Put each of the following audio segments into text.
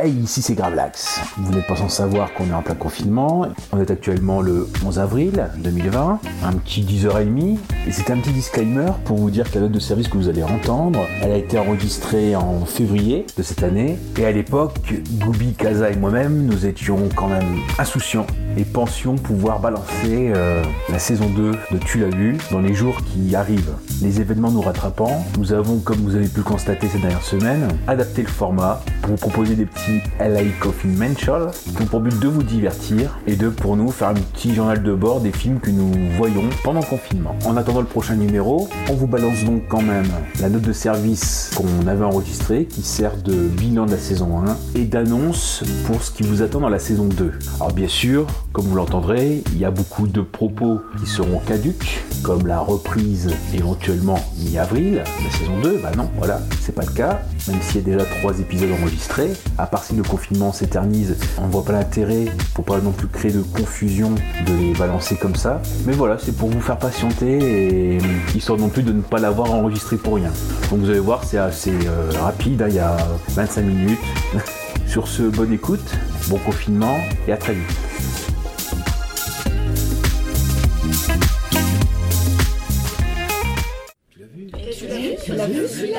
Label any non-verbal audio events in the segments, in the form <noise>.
Hey, ici c'est Gravelax. Vous n'êtes pas sans savoir qu'on est en plein confinement. On est actuellement le 11 avril 2020. Un petit 10h30. Et c'est un petit disclaimer pour vous dire que la note de service que vous allez entendre, elle a été enregistrée en février de cette année. Et à l'époque, Goubi, Kaza et moi-même, nous étions quand même insouciants et pensions pouvoir balancer euh, la saison 2 de Tu l'as vu dans les jours qui arrivent. Les événements nous rattrapant, nous avons, comme vous avez pu constater ces dernières semaines, adapté le format pour vous proposer des petits LA Coffin Mental qui ont pour but de vous divertir et de pour nous faire un petit journal de bord des films que nous voyons pendant le confinement. En attendant le prochain numéro, on vous balance donc quand même la note de service qu'on avait enregistrée qui sert de bilan de la saison 1 et d'annonce pour ce qui vous attend dans la saison 2. Alors bien sûr, comme vous l'entendrez, il y a beaucoup de propos qui seront caduques, comme la reprise éventuellement mi-avril, la saison 2, bah non, voilà, c'est pas le cas, même s'il y a déjà trois épisodes enregistrés, à part si le confinement s'éternise, on voit pas l'intérêt, pour pas non plus créer de confusion, de les balancer comme ça, mais voilà, c'est pour vous faire patienter et histoire non plus de ne pas l'avoir enregistré pour rien. Donc vous allez voir, c'est assez euh, rapide, hein, il y a 25 minutes. <laughs> Sur ce, bonne écoute, bon confinement et à très vite.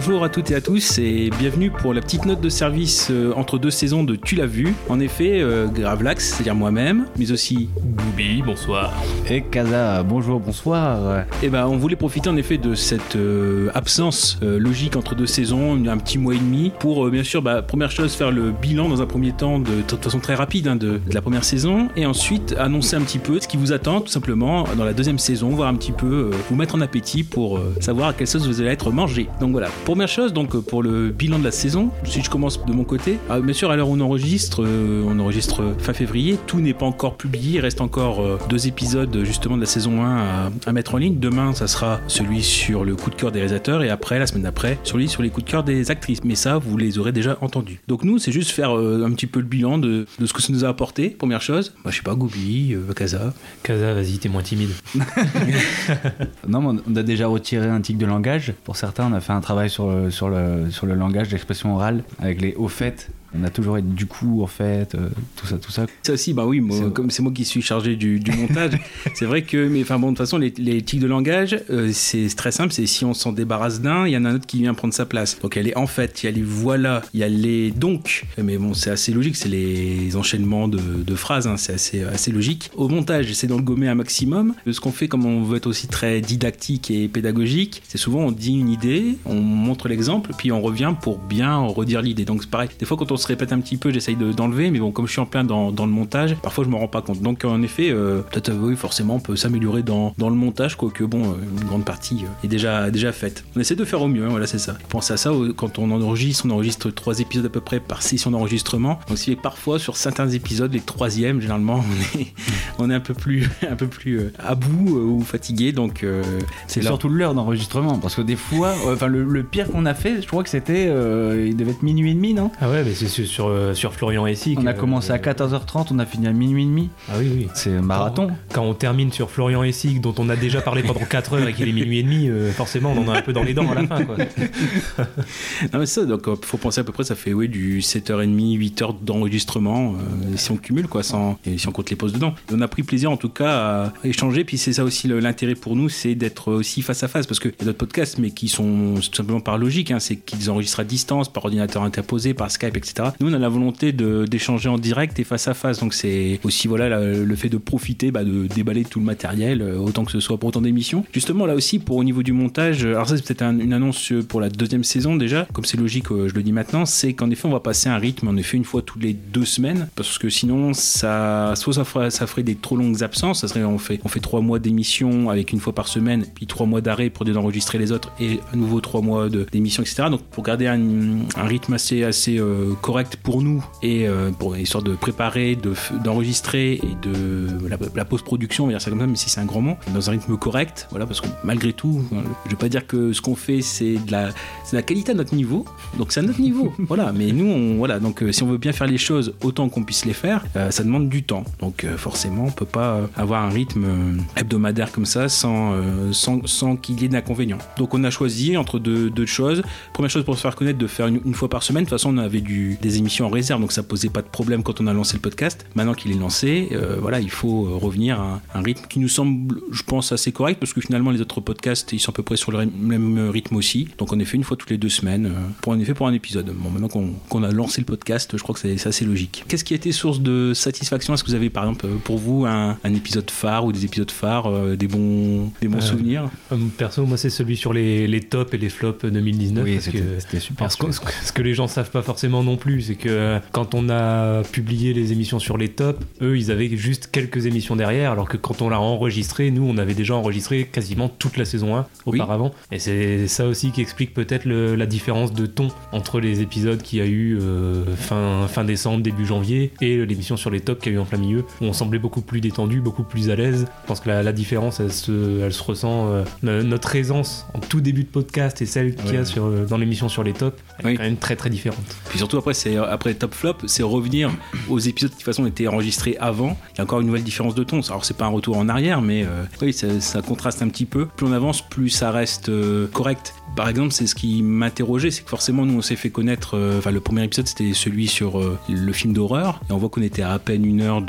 Bonjour à toutes et à tous et bienvenue pour la petite note de service euh, entre deux saisons de Tu l'as vu. En effet, euh, Gravelax, c'est-à-dire moi-même, mais aussi Boubi, bonsoir. Et Kaza, bonjour, bonsoir. Et ben, on voulait profiter en effet de cette euh, absence euh, logique entre deux saisons, un petit mois et demi, pour bien sûr, bah, première chose, faire le bilan dans un premier temps de, de façon très rapide hein, de, de la première saison, et ensuite annoncer un petit peu ce qui vous attend tout simplement dans la deuxième saison, voir un petit peu, vous mettre en appétit pour savoir à quelle sauce vous allez être mangé. Donc voilà, première chose, donc euh, pour le bilan de la saison, si je commence de mon côté, ah, bien sûr, à l'heure où on enregistre, euh, on enregistre fin février, tout n'est pas encore publié, il reste encore euh, deux épisodes justement de la saison 1 à, à mettre en ligne. Demain, ça sera celui sur le coup de cœur des réalisateurs et après, la semaine d'après, celui sur les coups de cœur des actrices. Mais ça, vous les aurez déjà entendus. Donc nous, c'est juste faire euh, un petit peu le bilan de, de ce que ça nous a apporté, première chose. Moi, je sais pas, Goubi, euh, Kaza. Kaza, vas-y, t'es moins timide. <laughs> <laughs> Non, mais on a déjà retiré un tic de langage. Pour certains, on a fait un travail sur le, sur le, sur le langage d'expression orale avec les au fait. On a toujours été du coup, en fait, euh, tout ça, tout ça. Ça aussi, bah oui, moi, comme c'est moi qui suis chargé du, du montage, <laughs> c'est vrai que, mais enfin bon, de toute façon, les, les tics de langage, euh, c'est très simple, c'est si on s'en débarrasse d'un, il y en a un autre qui vient prendre sa place. Donc elle est en fait, il y a les voilà, il y a les donc, mais bon, c'est assez logique, c'est les enchaînements de, de phrases, hein, c'est assez, assez logique. Au montage, j'essaie d'en le gommer un maximum. Ce qu'on fait, comme on veut être aussi très didactique et pédagogique, c'est souvent on dit une idée, on montre l'exemple, puis on revient pour bien redire l'idée. Donc c'est pareil, des fois quand on se répète un petit peu, j'essaye de- d'enlever, mais bon, comme je suis en plein dans, dans le montage, parfois je me rends pas compte. Donc en effet, euh, peut-être euh, oui, forcément, on peut s'améliorer dans, dans le montage, quoique bon, euh, une grande partie euh, est déjà, déjà faite. On essaie de faire au mieux, hein, voilà, c'est ça. Pensez à ça quand on enregistre, on enregistre trois épisodes à peu près par session d'enregistrement. Donc si parfois sur certains épisodes, les troisièmes, généralement, on est, <laughs> on est un peu plus, <laughs> un peu plus euh, à bout euh, ou fatigué, donc euh, C'est surtout l'heure d'enregistrement. Parce que des fois, euh, enfin, le, le pire qu'on a fait, je crois que c'était. euh, il devait être minuit et demi, non? Ah ouais, mais c'est sur, sur, euh, sur Florian Essig. On a euh, commencé à euh, 14h30, on a fini à minuit et demi. Ah oui, oui. C'est un marathon. Quand on termine sur Florian Essig, dont on a déjà parlé pendant <laughs> 4 heures et qu'il est minuit et demi, euh, forcément, on en a un peu dans les dents à la fin, quoi. <laughs> Non mais ça, donc euh, faut penser à peu près, ça fait oui, du 7h30, 8h d'enregistrement, euh, si on cumule quoi, sans, et si on compte les pauses dedans. Et on a pris plaisir en tout cas à échanger, puis c'est ça aussi l'intérêt pour nous, c'est d'être aussi face à face, parce qu'il y a d'autres podcasts, mais qui sont tout simplement par logique, hein, c'est qu'ils enregistrent à distance, par ordinateur interposé, par Skype, etc. Nous on a la volonté d'échanger en direct et face à face, donc c'est aussi voilà le fait de profiter, bah, de déballer tout le matériel, euh, autant que ce soit pour autant d'émissions. Justement là aussi, pour au niveau du montage, euh, alors ça c'est peut-être un- une annonce euh, pour la deuxième saison déjà, comme c'est logique, je le dis maintenant, c'est qu'en effet on va passer un rythme en effet une fois toutes les deux semaines, parce que sinon ça, soit ça ferait, des trop longues absences, ça serait on fait, on fait trois mois d'émission avec une fois par semaine, puis trois mois d'arrêt pour enregistrer les autres et à nouveau trois mois d'émission, etc. Donc pour garder un, rythme assez, assez correct pour nous et euh, pour histoire de préparer, de d'enregistrer et de la, la post-production, on va dire ça comme ça, mais si c'est un grand mot, dans un rythme correct, voilà, parce que malgré tout, je vais pas dire que ce qu'on fait c'est de la, de la qualité à notre niveau, donc c'est à notre niveau, <laughs> voilà. Mais nous, on, voilà, donc euh, si on veut bien faire les choses autant qu'on puisse les faire, euh, ça demande du temps. Donc euh, forcément, on peut pas avoir un rythme hebdomadaire comme ça sans, sans, sans qu'il y ait d'inconvénients. Donc on a choisi entre deux, deux choses. Première chose pour se faire connaître, de faire une, une fois par semaine. De toute façon, on avait du, des émissions en réserve, donc ça posait pas de problème quand on a lancé le podcast. Maintenant qu'il est lancé, euh, voilà, il faut euh, revenir à un, rythme qui nous semble, je pense, assez correct parce que finalement les autres podcasts, ils sont à peu près sur le même rythme aussi. Donc on est fait une fois toutes les deux semaines, euh, pour en effet pour un épisode. Bon, maintenant qu'on a lancé le podcast, je crois que c'est assez logique. Qu'est-ce qui a été source de satisfaction? Est-ce que vous avez par exemple euh, pour vous un, un épisode phare ou des épisodes phares, euh, des bons, des bons Euh, souvenirs? Euh, Perso, moi, c'est celui sur les, les tops et les flops 2019. Oui, parce c'était que c'était super. Parce que ce, que ce que les gens savent pas forcément non plus, c'est que euh, quand on a publié les émissions sur les tops, eux, ils avaient juste quelques émissions derrière, alors que quand on l'a enregistré, nous, on avait déjà enregistré quasiment toute la saison 1 Oui. auparavant. Et c'est ça aussi qui explique peut-être la différence de ton entre les épisodes qu'il y a eu euh, fin, fin décembre, début janvier, et l'émission sur les tops qu'il y a eu en plein milieu, où on semblait beaucoup plus détendu, beaucoup plus à l'aise. Je pense que la, la différence, elle se, elle se ressent. euh, no- notre aisance en tout début de podcast et celle qu'il y a Ouais. sur, dans l'émission sur les tops, elle Oui. est quand même très très différente. Puis surtout après, c'est après top flop, c'est revenir <coughs> aux épisodes qui de toute façon étaient enregistrés avant. Il y a encore une nouvelle différence de ton. Alors c'est pas un retour en arrière, mais euh, oui, ça, contraste un petit peu. Plus on avance, plus ça reste euh, correct. Par exemple, c'est ce qui m'interrogeait, c'est que forcément nous on s'est fait connaître. euh, Enfin, le premier épisode c'était celui sur euh, le film d'horreur, et on voit qu'on était à peine une heure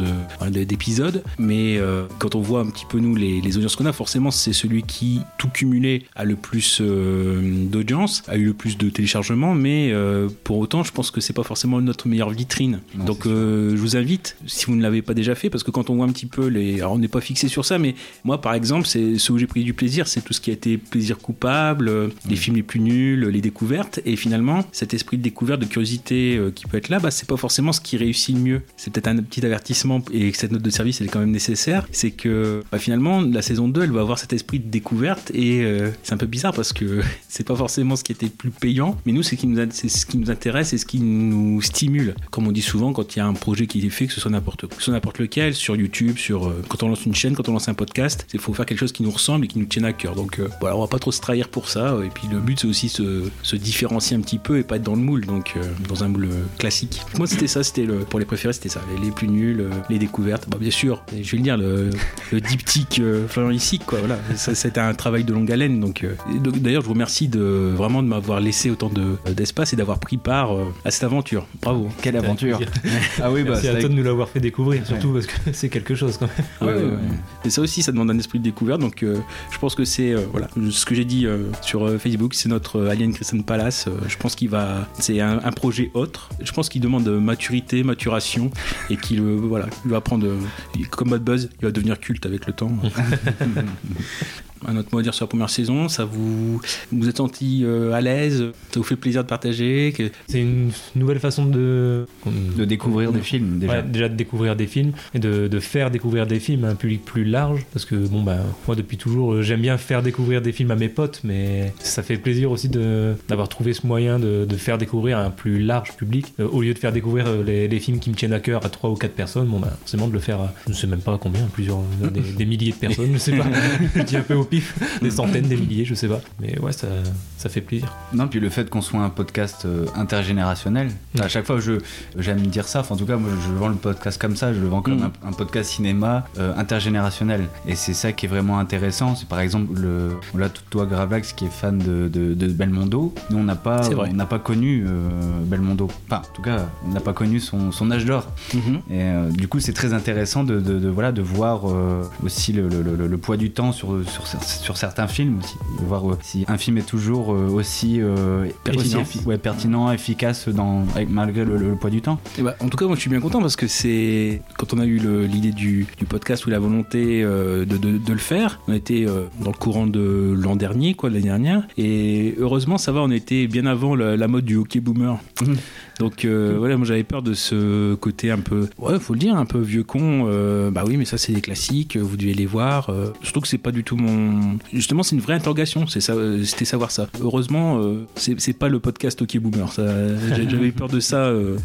d'épisode. Mais euh, quand on voit un petit peu nous les, les audiences qu'on a, forcément c'est celui qui tout cumulé a le plus euh, d'audience, a eu le plus de téléchargements. Mais euh, pour autant, je pense que c'est pas forcément notre meilleure vitrine. Non, Donc euh, je vous invite, si vous ne l'avez pas déjà fait, parce que quand on voit un petit peu les, alors on n'est pas fixé sur ça, mais moi par exemple, c'est ce où j'ai pris du plaisir, c'est tout ce qui a été plaisir coupable, euh, les films les plus nuls, les découvertes, et finalement cet esprit de découverte, de curiosité euh, qui peut être là, bah, c'est pas forcément ce qui réussit le mieux. C'est peut-être un petit avertissement et cette note de service elle est quand même nécessaire, c'est que bah, finalement la saison 2 elle va avoir cet esprit de découverte et euh, c'est un peu bizarre parce que <laughs> c'est pas forcément ce qui était le plus payant, mais nous c'est ce qui nous, a- ce qui nous intéresse et ce qui nous stimule. Comme on dit souvent quand il y a un projet qui est fait, que ce soit n'importe que ce soit n'importe lequel, sur YouTube, sur euh, quand on lance une chaîne, quand on lance un podcast, il faut faire quelque chose qui nous ressemble et qui nous tienne à cœur. Donc euh, voilà, on va pas trop se trahir pour ça. Et puis le but c'est aussi se, se différencier un petit peu et pas être dans le moule, donc euh, dans un moule euh, classique. Moi c'était ça, c'était le pour les préférés, c'était ça, les, plus nuls, euh, les découvertes. Bah, bien sûr, je vais le dire, le, le diptyque euh, ici, quoi. Voilà, c'était un travail de longue haleine. Donc, euh, d'ailleurs, je vous remercie de vraiment de m'avoir laissé autant de d'espace et d'avoir pris part euh, à cette aventure. Bravo. Quelle aventure <laughs> Ah oui, bah Merci à toi de nous l'avoir fait découvrir, surtout parce que <laughs> c'est quelque chose quand même. Ouais, ouais. Et ça aussi, ça demande un esprit de découverte. Donc, euh, je pense que c'est euh, voilà ce que j'ai dit euh, sur Facebook, c'est notre Alien Christian Palace. Je pense qu'il va, c'est un, un projet autre. Je pense qu'il demande maturité, maturation, et qu'il voilà, il va prendre comme Bad Buzz, il va devenir culte avec le temps. <laughs> un autre mot à dire sur la première saison, ça vous vous êtes senti euh, à l'aise, ça vous fait plaisir de partager? que- C'est une nouvelle façon de. de découvrir des films déjà. Ouais, déjà de découvrir des films et de, de faire découvrir des films à un public plus large parce que bon bah moi depuis toujours euh, j'aime bien faire découvrir des films à mes potes mais ça fait plaisir aussi de d'avoir trouvé ce moyen de, de faire découvrir à un plus large public Euh, au lieu de faire découvrir les, les films qui me tiennent à cœur à trois ou quatre personnes bon bah forcément de le faire à je ne sais même pas combien plusieurs des, <laughs> des milliers de personnes je sais pas <laughs> je dis un peu au pif <laughs> des centaines des milliers je sais pas mais ouais ça ça fait plaisir Non, puis le fait qu'on soit un podcast euh, intergénérationnel, Mm. à chaque fois je j'aime dire ça, enfin, en tout cas moi je vends le podcast comme ça, je le vends comme Mm. un, un podcast cinéma euh, intergénérationnel. Et c'est ça qui est vraiment intéressant, c'est par exemple le, là toi Gravlax qui est fan de, de, de Belmondo, nous on n'a pas, on n'a pas connu euh, Belmondo, enfin en tout cas on n'a pas connu son, son âge d'or. Mhm. Et euh, du coup, c'est très intéressant de, de- de, voilà, de voir euh, aussi le, le- le- le poids du temps sur, sur, sur certains films aussi. Voir euh, si un film est toujours euh, aussi, euh, Pertinent. aussi effi- ouais, pertinent, efficace dans, avec- malgré le, le- le poids du temps. Eh ben, en tout cas, moi je suis bien content parce que c'est quand on a eu l'idée du, du podcast ou la volonté de, de- de le faire, on était dans le courant de l'an dernier, quoi, de l'année dernière, et heureusement ça va, on était bien avant la, la mode du hockey boomer. Mhm. Donc euh, voilà, moi j'avais peur de ce côté un peu, ouais, faut le dire, un peu vieux con. euh, bah oui, mais ça c'est des classiques, vous devez les voir. euh, surtout que c'est pas du tout mon, on... justement, c'est une vraie interrogation. Euh, c'était savoir ça. Heureusement, euh, c'est pas le podcast OK Boomer. J'avais eu peur de ça euh,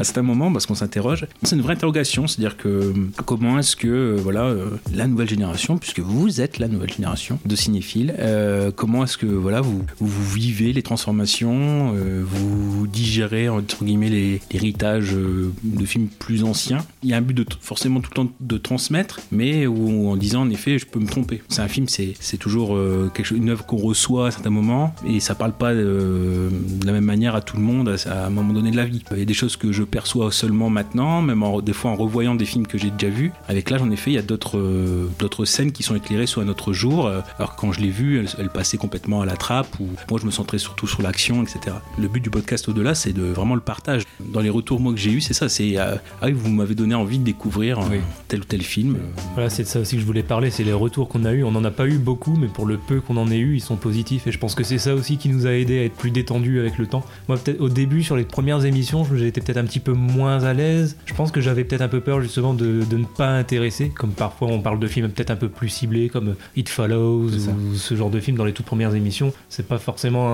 à certains moments parce qu'on s'interroge. C'est une vraie interrogation, c'est-à-dire que euh, comment est-ce que euh, voilà euh, la nouvelle génération, puisque vous êtes la nouvelle génération de cinéphiles, euh, comment est-ce que voilà vous, vous vivez les transformations, euh, vous digérez entre guillemets l'héritage euh, de films plus anciens? Il y a un but de forcément tout le temps de transmettre, mais en disant en effet je peux me tromper. C'est un film, c'est c'est toujours euh, quelque chose, une œuvre qu'on reçoit à certains moments et ça parle pas euh, de la même manière à tout le monde à, à un moment donné de la vie. Il y a des choses que je perçois seulement maintenant, même en- des fois en revoyant des films que j'ai déjà vus. Avec l'âge, en effet, il y a d'autres euh, d'autres scènes qui sont éclairées sur un autre jour. alors que quand je l'ai vu, elles, elles passaient complètement à la trappe ou moi je me centrais surtout sur l'action, etc. Le but du podcast au-delà, c'est de vraiment le partage. Dans les retours moi que j'ai eu, c'est ça. C'est ah oui, vous m'avez donné envie de découvrir Oui. tel ou tel film. Voilà, c'est de ça aussi que je voulais parler, c'est les retours qu'on a eu. On n'en a pas eu beaucoup, mais pour le peu qu'on en ait eu, ils sont positifs. Et je pense que c'est ça aussi qui nous a aidé à être plus détendus avec le temps. Moi, peut-être au début, sur les premières émissions, j'étais peut-être un petit peu moins à l'aise. Je pense que j'avais peut-être un peu peur justement de, de ne pas intéresser, comme parfois on parle de films peut-être un peu plus ciblés, comme It Follows ou ce genre de films dans les toutes premières émissions. C'est pas forcément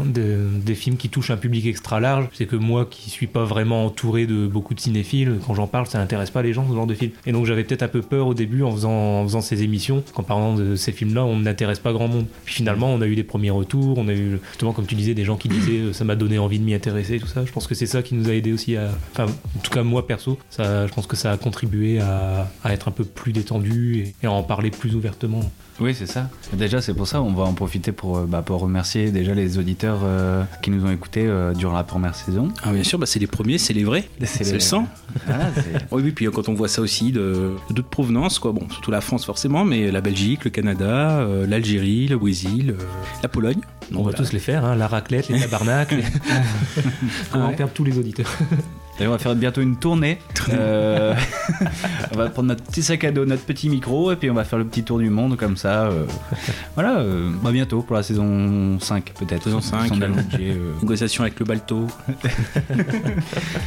un- des, des films qui touchent un public extra large. C'est que moi, qui suis pas vraiment entouré de beaucoup de cinéphiles, quand j'en parle, ça intéresse pas les gens ce genre de film. Et donc j'avais peut-être un peu peur au début en faisant, en faisant ces émissions, qu'en parlant de ces films-là, on n'intéresse pas grand monde. Finalement, on a eu des premiers retours, on a eu justement, comme tu disais, des gens qui disaient euh, ça m'a donné envie de m'y intéresser, tout ça. Je pense que c'est ça qui nous a aidé aussi à. Enfin, en tout cas, moi perso, je pense que ça a contribué à, être un peu plus détendu et à en parler plus ouvertement. Oui, c'est ça. Déjà, c'est pour ça, on va en profiter pour, euh, bah, pour remercier déjà les auditeurs euh, qui nous ont écoutés euh, durant la première saison. Ah, bien sûr, bah, c'est les premiers, c'est les vrais, <laughs> c'est les- le sang. C'est- <laughs> Oui, oui, puis quand on voit ça aussi de de d'autres provenances, quoi. Bon, surtout la France forcément, mais la Belgique, le Canada, euh, l'Algérie, le Brésil, euh, la Pologne. On va voilà. tous les faire, hein, la raclette, les tabarnaks. les- <laughs> on va Ouais. perdre tous les auditeurs. D'ailleurs, on va faire bientôt une tournée. Euh, <laughs> on va prendre notre petit sac à dos, notre petit micro, et puis on va faire le petit tour du monde comme ça. euh. Voilà, euh, bah, bientôt pour la saison 5 peut-être. Saison 5, Sans euh. Négociation avec le balto.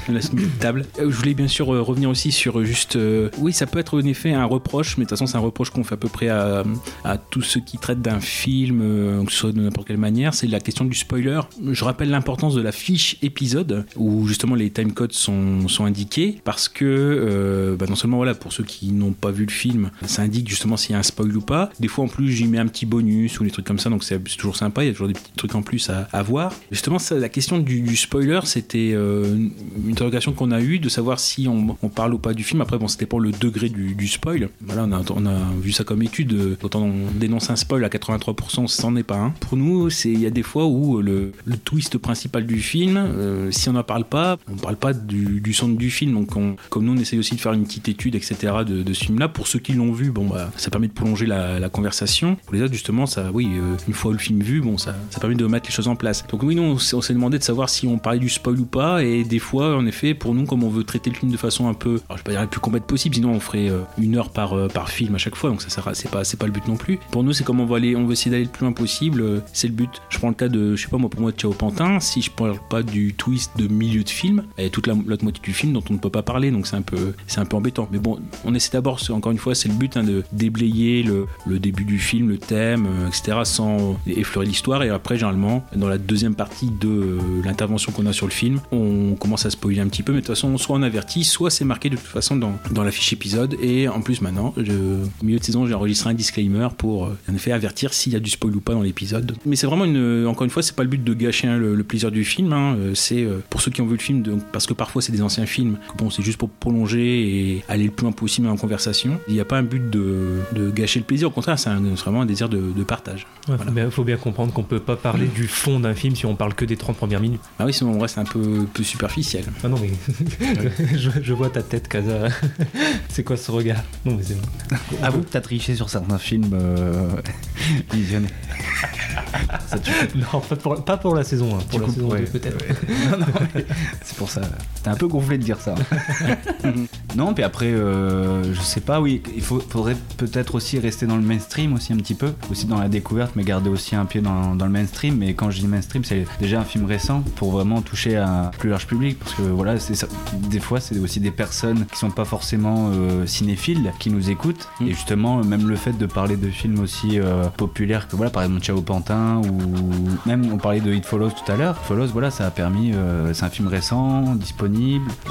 la de table. Je voulais bien sûr revenir aussi sur juste. oui, ça peut être en effet un reproche, mais de toute façon, c'est un reproche qu'on fait à peu près à, à tous ceux qui traitent d'un film, que ce soit de n'importe quelle manière. C'est la question du spoiler. Je rappelle l'importance de la fiche épisode, où justement les timecodes sont, sont indiqués, parce que euh, bah, non seulement voilà, pour ceux qui n'ont pas vu le film, ça indique justement s'il y a un spoil ou pas. Des fois, en plus, j'y mets un petit bonus ou des trucs comme ça, donc c'est toujours sympa. Il y a toujours des petits trucs en plus à, voir. Justement, la question du, spoiler, c'était euh, une interrogation qu'on a eue de savoir si on, parle ou pas du film. Après, bon, c'était pas le degré du, spoil. Voilà, on a, vu ça comme étude. euh, Quand on dénonce un spoil à 83%, c'en est pas un. Pour nous, c'est il y a des fois où le, twist principal du film, euh, si on n'en parle pas, on parle pas du, centre du film. Donc, on- comme nous, on essaye aussi de faire une petite étude, etc. de, ce film-là. Pour ceux qui l'ont vu, bon, bah, ça permet de prolonger la, conversation. Pour les autres, justement, ça, oui, euh, une fois le film vu, bon, ça, ça permet de mettre les choses en place. Donc, oui, nous, on s'est demandé de savoir si on parlait du spoil ou pas. Et des fois, en effet, pour nous, comme on veut traiter le film de façon un peu, alors, je vais pas dire la plus complète possible, sinon on ferait euh, une heure par, euh, par film à chaque fois. Donc, ça, c'est pas, pas le but non plus. Pour nous, c'est comme on va aller, on veut essayer d'aller le plus loin possible. C'est le but. Je prends le cas de, je sais pas moi, pour moi, de Ciao Pantin. Si je parle pas du twist de milieu de film, et toute la- l'autre moitié du film dont on ne peut pas parler, donc c'est un peu, c'est un peu embêtant. Mais bon, on essaie d'abord, encore une fois, c'est le but hein, de déblayer le, le début du film, le thème, euh, etc., sans effleurer l'histoire. Et après, généralement, dans la deuxième partie de euh, l'intervention qu'on a sur le film, on commence à spoiler un petit peu, mais de toute façon, soit on avertit, soit c'est marqué de toute façon dans, dans la fiche épisode. Et en plus, maintenant, au milieu de saison, j'ai enregistré un disclaimer pour, euh, en effet, avertir s'il y a du spoil ou pas dans l'épisode. Mais c'est vraiment une, encore une fois, c'est pas le but de gâcher hein, le, plaisir du film. hein, c'est pour ceux qui ont vu le film, parce que parfois c'est des anciens films. Bon, c'est juste pour prolonger et aller le plus loin possible en conversation. Il n'y a pas un but de, de gâcher le plaisir. Au contraire, c'est vraiment un désir de, de partage. Il Voilà. faut bien comprendre qu'on peut pas parler du fond d'un film si on parle que des 30 premières minutes. Ah oui, sinon on reste un peu, peu superficiel. Ah non, mais <laughs> je, je vois ta tête, Kaza. <laughs> c'est quoi ce regard? Non, mais c'est bon. Avoue que t'as triché sur certains films euh, <laughs> visionnés. Ça, tu- Non, pas pour, pas pour la saison 1, pour Tu la saison ouais. 2 peut-être. C'est pour ça. C'était un peu gonflé de dire ça. <laughs> non, puis après, euh, je sais pas, oui, il faut, faudrait peut-être aussi rester dans le mainstream aussi un petit peu, aussi dans la découverte, mais garder aussi un pied dans, dans le mainstream. Mais quand je dis mainstream, c'est déjà un film récent pour vraiment toucher à un plus large public, parce que voilà, c'est. Des fois, c'est aussi des personnes qui sont pas forcément euh, cinéphiles qui nous écoutent. Mm. Et justement, même le fait de parler de films aussi euh, populaires que voilà, par exemple Ciao Pantin ou même on parlait de It Follows tout à l'heure. Follows, voilà, ça a permis. c'est un film récent, disponible,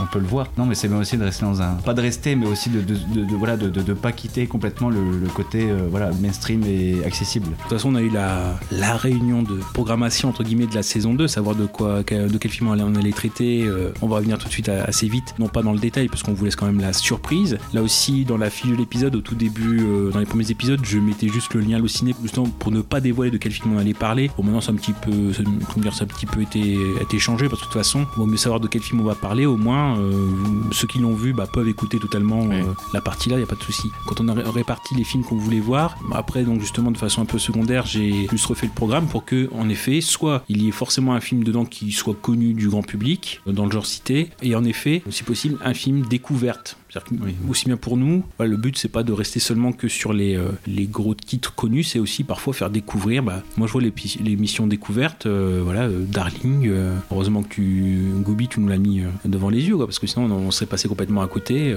on peut le voir. Non, mais c'est bien aussi de rester dans un. Pas de rester, mais aussi de, de, de- pas quitter complètement le, côté euh, voilà, mainstream et accessible. De toute façon, on a eu la, la réunion de programmation entre guillemets de la saison 2, savoir de quoi, de quel film on allait, traiter. Euh, on va revenir tout de suite assez vite, non pas dans le détail, parce qu'on vous laisse quand même la surprise. Là aussi, dans la fiche de l'épisode, au tout début, euh, dans les premiers épisodes, je mettais juste le lien Allociné, justement pour ne pas dévoiler de quel film on allait parler. Bon, maintenant, c'est un petit peu, ça, dire, ça a un petit peu été, été changé, parce que de toute façon, il vaut mieux savoir de quel film on va parler. Au moins, euh, ceux qui l'ont vu bah, peuvent écouter totalement euh, la partie là, il n'y a pas de souci. Quand on a ré- réparti les films qu'on voulait voir, bah, après, donc justement, de façon un peu secondaire, j'ai juste refait le programme pour que, en effet, soit il y ait forcément un film dedans qui soit connu du grand public, euh, dans le genre cité, et en effet, si possible, un film découverte. Que, aussi bien pour nous, voilà, le but c'est pas de rester seulement que sur les, euh, les gros titres connus, c'est aussi parfois faire découvrir. Bah, moi je vois les, les missions découvertes, euh, voilà, euh, Darling. heureusement que tu, Gooby, tu nous l'as mis devant les yeux, parce que sinon on, serait passé complètement à côté.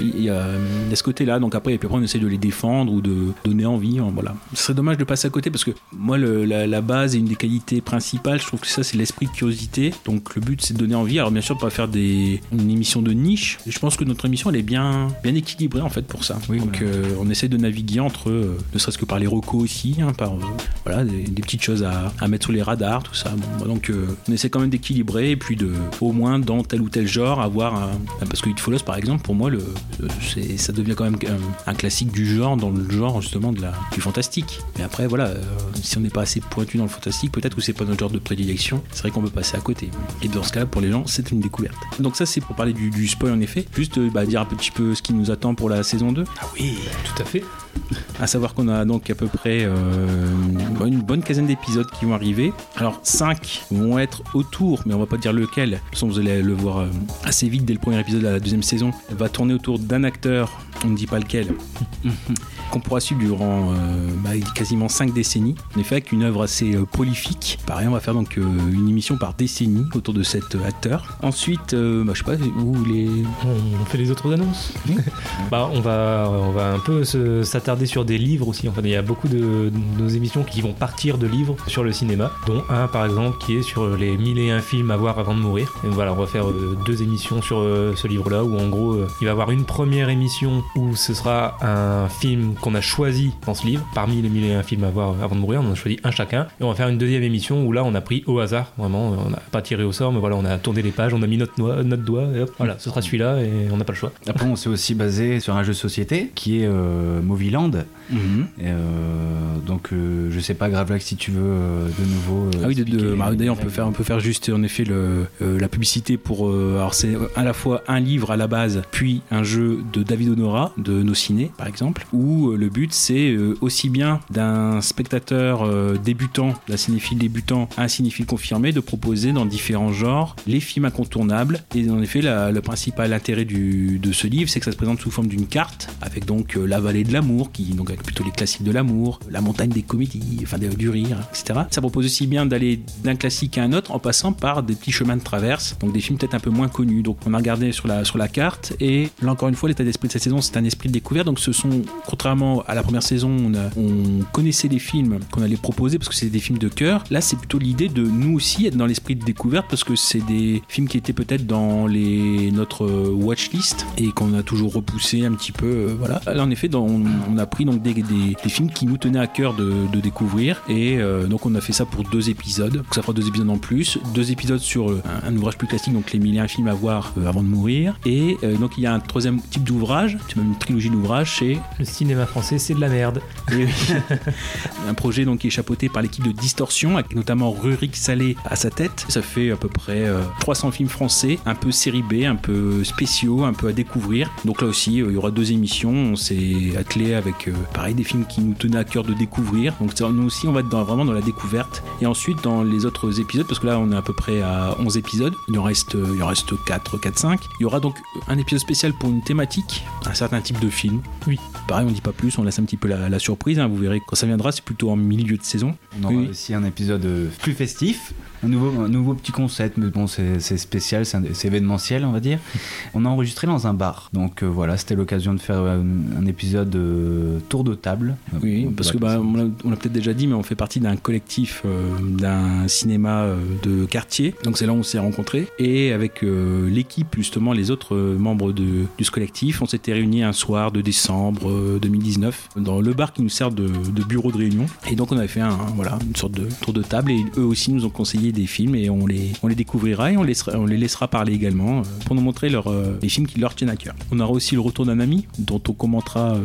Il y, a, ce côté-là, donc après, et puis après on essaie de les défendre ou de donner envie. hein, voilà. Ce serait dommage de passer à côté parce que moi la base et une des qualités principales, je trouve que ça c'est l'esprit de curiosité. Donc le but c'est de donner envie. Alors bien sûr pas faire des, une émission de niche. Je pense que notre émission elle est bien, bien équilibrée en fait pour ça. Oui, donc voilà. euh, on essaie de naviguer entre, euh, ne serait-ce que par les recos aussi, hein, par euh, voilà des, des petites choses à, à mettre sur les radars, tout ça. Bon, bah, donc on essaie quand même d'équilibrer et puis de au moins dans tel ou tel genre avoir un, parce que It Follows par exemple pour moi le ça devient quand même un, un classique du genre dans le genre justement de la du fantastique. Mais après voilà si on n'est pas assez pointu dans le fantastique peut-être que c'est pas notre genre de prédilection. C'est vrai qu'on peut passer à côté. Et dans ce cas pour les gens c'est une découverte. Donc ça c'est pour parler du, du spoil en effet. Juste bah, dire un petit peu ce qui nous attend pour la saison 2. Ah oui, tout à fait. À savoir qu'on a donc à peu près euh, une bonne quinzaine d'épisodes qui vont arriver. Alors 5 vont être autour, mais on va pas dire lequel. De toute façon, vous allez le voir euh, assez vite dès le premier épisode de la deuxième saison. Elle va tourner autour d'un acteur, on ne dit pas lequel, <laughs> qu'on pourra suivre durant euh, bah, quasiment 5 décennies. En effet, avec une œuvre assez prolifique. Pareil, on va faire donc euh, une émission par décennie autour de cet acteur. Ensuite, bah, je sais pas où les. On fait les autres annonces. <laughs> bah, on va, on va un peu se- sur des livres aussi. Enfin, il y a beaucoup de, nos émissions qui vont partir de livres sur le cinéma, dont un par exemple qui est sur les 1001 films à voir avant de mourir. Et voilà, on va faire euh, deux émissions sur euh, ce livre-là où en gros, euh, il va y avoir une première émission où ce sera un film qu'on a choisi dans ce livre. Parmi les 1001 films à voir avant de mourir, on en a choisi un chacun. Et on va faire une deuxième émission où là, on a pris au hasard, vraiment, on n'a pas tiré au sort, mais voilà, on a tourné les pages, on a mis notre, noix- notre doigt, et hop, voilà, ce sera celui-là et on n'a pas le choix. Après, on s'est aussi basé sur un jeu de société qui est Et, euh, donc, euh, je sais pas, Gravelax, si tu veux euh, de nouveau. euh, Ah oui, bah, d'ailleurs on peut faire, on peut faire juste en effet le, la publicité pour. alors c'est à la fois un livre à la base, puis un jeu de David Honora de Nos Ciné par exemple, où le but c'est aussi bien d'un spectateur débutant, d'un cinéphile débutant, à un cinéphile confirmé, de proposer dans différents genres les films incontournables. Et en effet, la- le principal intérêt du, de ce livre, c'est que ça se présente sous forme d'une carte, avec donc la vallée de l'amour, qui donc avec plutôt les classiques de l'amour, la montagne des comédies, enfin du rire, etc. Ça propose aussi bien d'aller d'un classique à un autre en passant par des petits chemins de traverse, donc des films peut-être un peu moins connus. Donc on a regardé sur la, sur la carte, et là encore une fois, l'état d'esprit de cette saison, c'est un esprit de découverte. Donc ce sont, contrairement à la première saison, on, connaissait les films qu'on allait proposer parce que c'est des films de cœur. Là, c'est plutôt l'idée de nous aussi être dans l'esprit de découverte parce que c'est des films qui étaient peut-être dans les, notre euh, watchlist et qu'on a toujours repoussé un petit peu. euh, voilà. Là, en effet, dans- on, on a pris donc des, des- des films qui nous tenaient à cœur de, de découvrir et euh, donc on a fait ça pour deux épisodes. Donc ça fera deux épisodes en plus, deux épisodes sur euh, un, un ouvrage plus classique, donc les mille et films à voir euh, avant de mourir. Et donc il y a un troisième type d'ouvrage, c'est même une trilogie d'ouvrages, c'est Le cinéma français, c'est de la merde. <laughs> oui, oui. un projet donc qui est chapeauté par l'équipe de Distorsion, avec notamment Rurik Salé à sa tête. Ça fait à peu près euh, 300 films français, un peu série B, un peu spéciaux, un peu à découvrir. Donc là aussi, il y aura deux émissions. On s'est attelé avec, euh, pareil, des films qui nous tenaient à cœur de découvrir. Donc nous aussi, on va être dans- vraiment dans la découverte. Et ensuite, dans les autres épisodes, parce que là, on est à peu près à 11 épisodes, il en reste, euh, il en reste 4, 4, 5. Il y aura donc un épisode spécial pour une thématique, un certain type de film. Oui. Pareil, on dit pas plus, on laisse un petit peu la, la surprise. hein. vous verrez quand ça viendra, c'est plutôt en milieu de saison. On aura Oui. aussi un épisode euh, plus festif. Un nouveau, un nouveau petit concept, mais bon, c'est spécial, c'est événementiel, on va dire. On a enregistré dans un bar. Donc euh, voilà, c'était l'occasion de faire euh, un, un épisode euh, tour de table. Oui, parce que bah, on l'a- peut-être déjà dit, mais on fait partie d'un collectif euh, d'un cinéma de quartier. Donc c'est là où on s'est rencontrés. Et avec l'équipe, justement, les autres membres de, de ce collectif, on s'était réunis un soir de décembre euh, 2019 dans le bar qui nous sert de, de bureau de réunion. Et donc on avait fait un, voilà, une sorte de tour de table et eux aussi nous ont conseillé des films et on les, on les découvrira et on, on les laissera parler également euh, pour nous montrer leur, euh, les films qui leur tiennent à cœur. On aura aussi le retour d'un ami dont on commentera euh,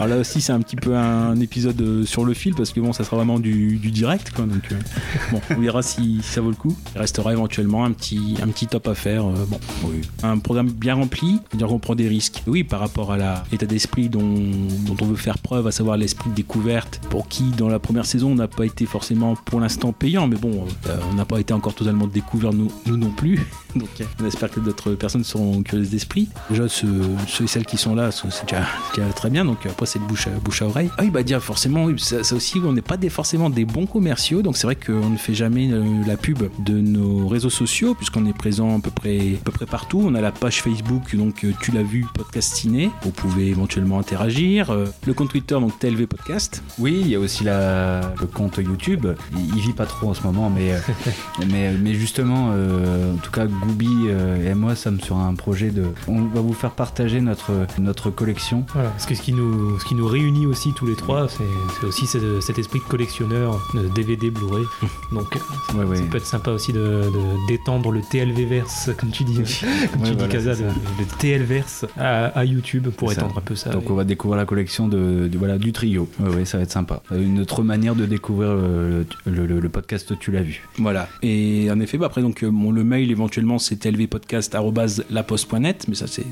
alors là aussi, c'est un petit peu un épisode euh, sur le fil parce que bon, ça sera vraiment du, direct, quoi. Donc euh, on verra si, ça vaut le coup. Il restera éventuellement un petit, top à faire. euh, bon, oui. un programme bien rempli, c'est-à-dire qu'on prend des risques. Oui, par rapport à l'état d'esprit dont, on veut faire preuve, à savoir l'esprit de découverte, pour qui dans la première saison on n'a pas été forcément pour l'instant payant, mais bon, on n'a pas été encore totalement découvert nous non plus. Donc on espère que d'autres personnes seront curieuses d'esprit. Déjà, ceux, ceux et celles qui sont là, c'est déjà, très bien. Donc après, c'est de bouche à, bouche à oreille. Ah oui, bah dire forcément, oui, ça, ça aussi, on n'est pas des, forcément des bons commerciaux. Donc c'est vrai qu'on ne fait jamais euh, la pub de nos réseaux sociaux, puisqu'on est présent à peu près, à peu près partout. On a la page Facebook, donc euh, tu l'as vu, podcast ciné. Vous pouvez éventuellement interagir. Euh, le compte Twitter, donc TLV Podcast. Oui, il y a aussi la, le compte YouTube. Il, il vit pas trop en ce moment, mais, euh, <laughs> mais, mais justement, euh, en tout cas, Gooby euh, et moi sommes sur un projet de. On va vous faire partager notre, notre collection. Voilà, parce que ce qui nous, ce qui nous réunit aussi tous les trois, c'est c'est aussi ce- cet esprit de collectionneur de DVD Blu-ray. <laughs> Donc euh, Ouais, ouais. ça peut être sympa aussi de de- d'étendre le TL verse, comme tu dis, <laughs> comme Ouais, tu dis voilà, ça. le TL verse à, à YouTube pour C'est ça. étendre un peu ça. Donc Et- on va découvrir la collection de, du- voilà, du trio. Ouais, ça va être sympa. Une autre manière de découvrir le, le- le- le podcast Tu l'as vu. Voilà. Et en effet, bah, après, donc, euh, bon, le mail éventuellement c'est tlvpodcast.laposte.net, mais ça c'est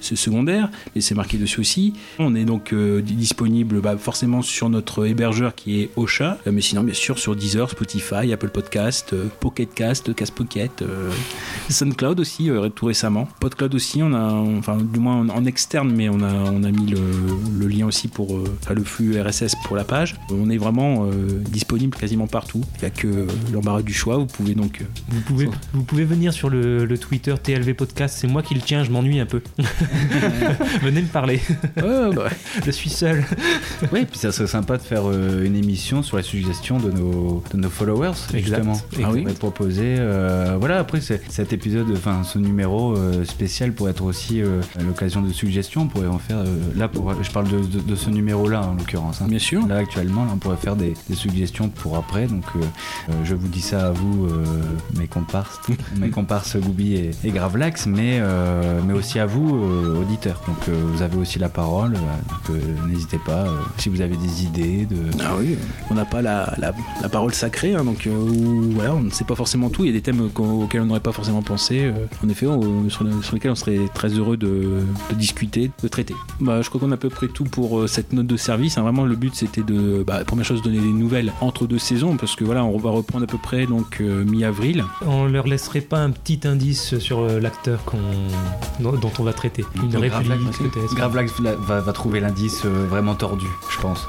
secondaire, mais c'est marqué dessus aussi. On est donc euh, disponible bah, forcément sur notre hébergeur qui est Ocha, euh, mais sinon bien sûr sur Deezer, Spotify, Apple Podcast, euh, Pocket Cast, Cast Pocket, euh, <laughs> SoundCloud aussi tout récemment. Podcloud aussi, on a, enfin du moins en, en externe, mais on a, on a mis le, le lien aussi pour enfin, le flux RSS pour la page. On est vraiment disponible quasiment partout. Il n'y a que l'embarras du choix. Vous pouvez donc Vous pouvez, vous pouvez venir sur le, le Twitter TLV Podcast, c'est moi qui le tiens, je m'ennuie un peu. <laughs> Venez me parler, bah, <laughs> je suis seul. Oui, puis ça serait sympa de faire euh, une émission sur la suggestion de nos, de nos followers, Exact. justement. Ah oui. Proposer. euh, voilà, après, cet épisode, enfin, ce numéro euh, spécial pourrait être aussi l'occasion de suggestions. On pourrait en faire. là, pour, je parle de, de- de ce numéro-là, en l'occurrence. hein. bien sûr. Là, actuellement, là, on pourrait faire des, des suggestions pour après. Donc, je vous dis ça à vous, mes comparses, <laughs> mes comparses Goubi et, et Gravelax, mais, euh, mais aussi à vous, euh, auditeurs. Donc, euh, vous avez aussi la parole. donc, euh, n'hésitez pas. euh, si vous avez des idées de. Ah oui, on n'a pas la, la- la parole sacrée, hein, donc euh, où, voilà, on ne sait pas forcément tout. Il y a des thèmes auxquels on n'aurait pas forcément pensé. euh, en effet, on- sur, le- sur lesquels on serait très heureux de, de discuter, de traiter. Bah, je crois qu'on a à peu près tout pour euh, cette note de service. hein. Vraiment, le but c'était de, bah, première chose, donner des nouvelles entre deux saisons, parce que voilà, on va reprendre à peu près donc euh, mi-avril. On leur laisserait pas un petit indice sur euh, l'acteur qu'on dont, on va traiter Une Donc, réplique Gravelax, peut-être Gravelax va, va- va trouver l'indice euh, vraiment tordu, je pense.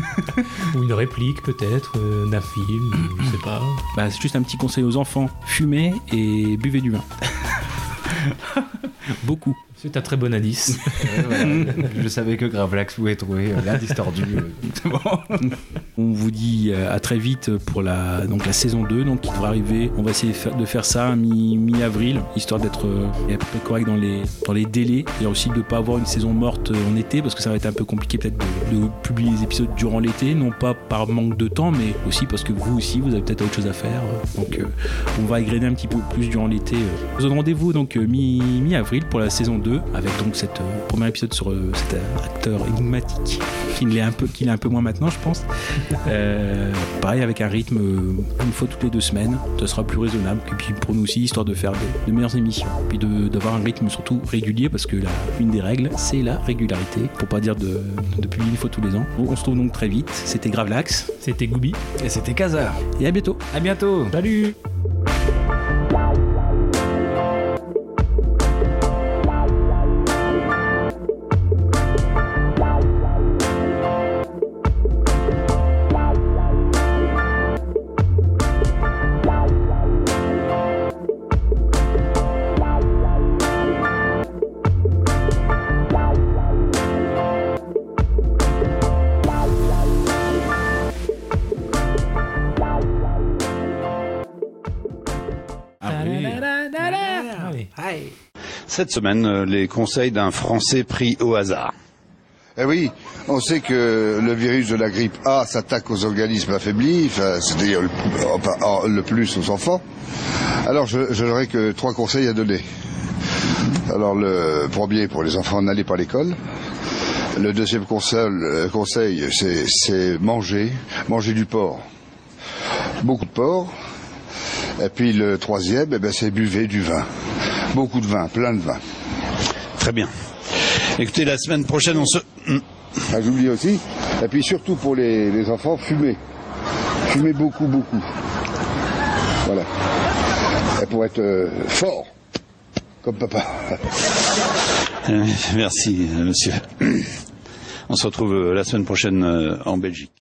<laughs> Ou une réplique peut-être euh, d'un film, je sais pas. Bah, c'est juste un petit conseil aux enfants fumez et buvez du vin. <laughs> Beaucoup. C'est un très bon indice. <laughs> je savais que Gravelax pouvait trouver euh, l'indice tordu. euh, bon. <laughs> On vous dit euh, à très vite pour la, donc la saison 2, donc qui devrait arriver. On va essayer de faire, ça mi- mi-avril, histoire d'être euh, à peu près correct dans les, dans les délais et aussi de ne pas avoir une saison morte euh, en été parce que ça va être un peu compliqué peut-être de, de publier les épisodes durant l'été, non pas par manque de temps, mais aussi parce que vous aussi vous avez peut-être autre chose à faire. Donc euh, on va égrener un petit peu plus durant l'été. On se donne rendez-vous donc euh, mi- mi-avril pour la saison 2 2, avec donc cette euh, premier épisode sur euh, cet acteur énigmatique, qui l'est un peu, un moins maintenant, je pense. <laughs> Euh, pareil, avec un rythme euh, une fois toutes les deux semaines, ça sera plus raisonnable. Et puis pour nous aussi, histoire de faire de, de meilleures émissions, puis d'avoir un rythme surtout régulier, parce que la, une des règles, c'est la régularité, pour pas dire de, de publier une fois tous les ans. On se retrouve donc très vite. C'était Gravelax, C'était Goubi. Et c'était Casa. et à bientôt. À bientôt. Salut Cette semaine, euh, les conseils d'un Français pris au hasard. Eh oui, on sait que le virus de la grippe A s'attaque aux organismes affaiblis, enfin, c'est-à-dire le, plus aux enfants. Alors, je, n'aurais que trois conseils à donner. Alors, le premier, pour les enfants, n'allez pas à l'école. Le deuxième conseil, euh, c'est manger, manger du porc. Beaucoup de porc. Et puis le troisième, eh ben, c'est buvez du vin. Beaucoup de vin, plein de vin. Très bien. Écoutez, la semaine prochaine, on se... Hmm. Ah, j'oublie aussi. Et puis surtout pour les, les enfants, fumer. Fumer beaucoup, beaucoup. Voilà. Et pour être euh, fort, comme papa. <laughs> Euh, Merci, monsieur. On se retrouve euh, la semaine prochaine en Belgique.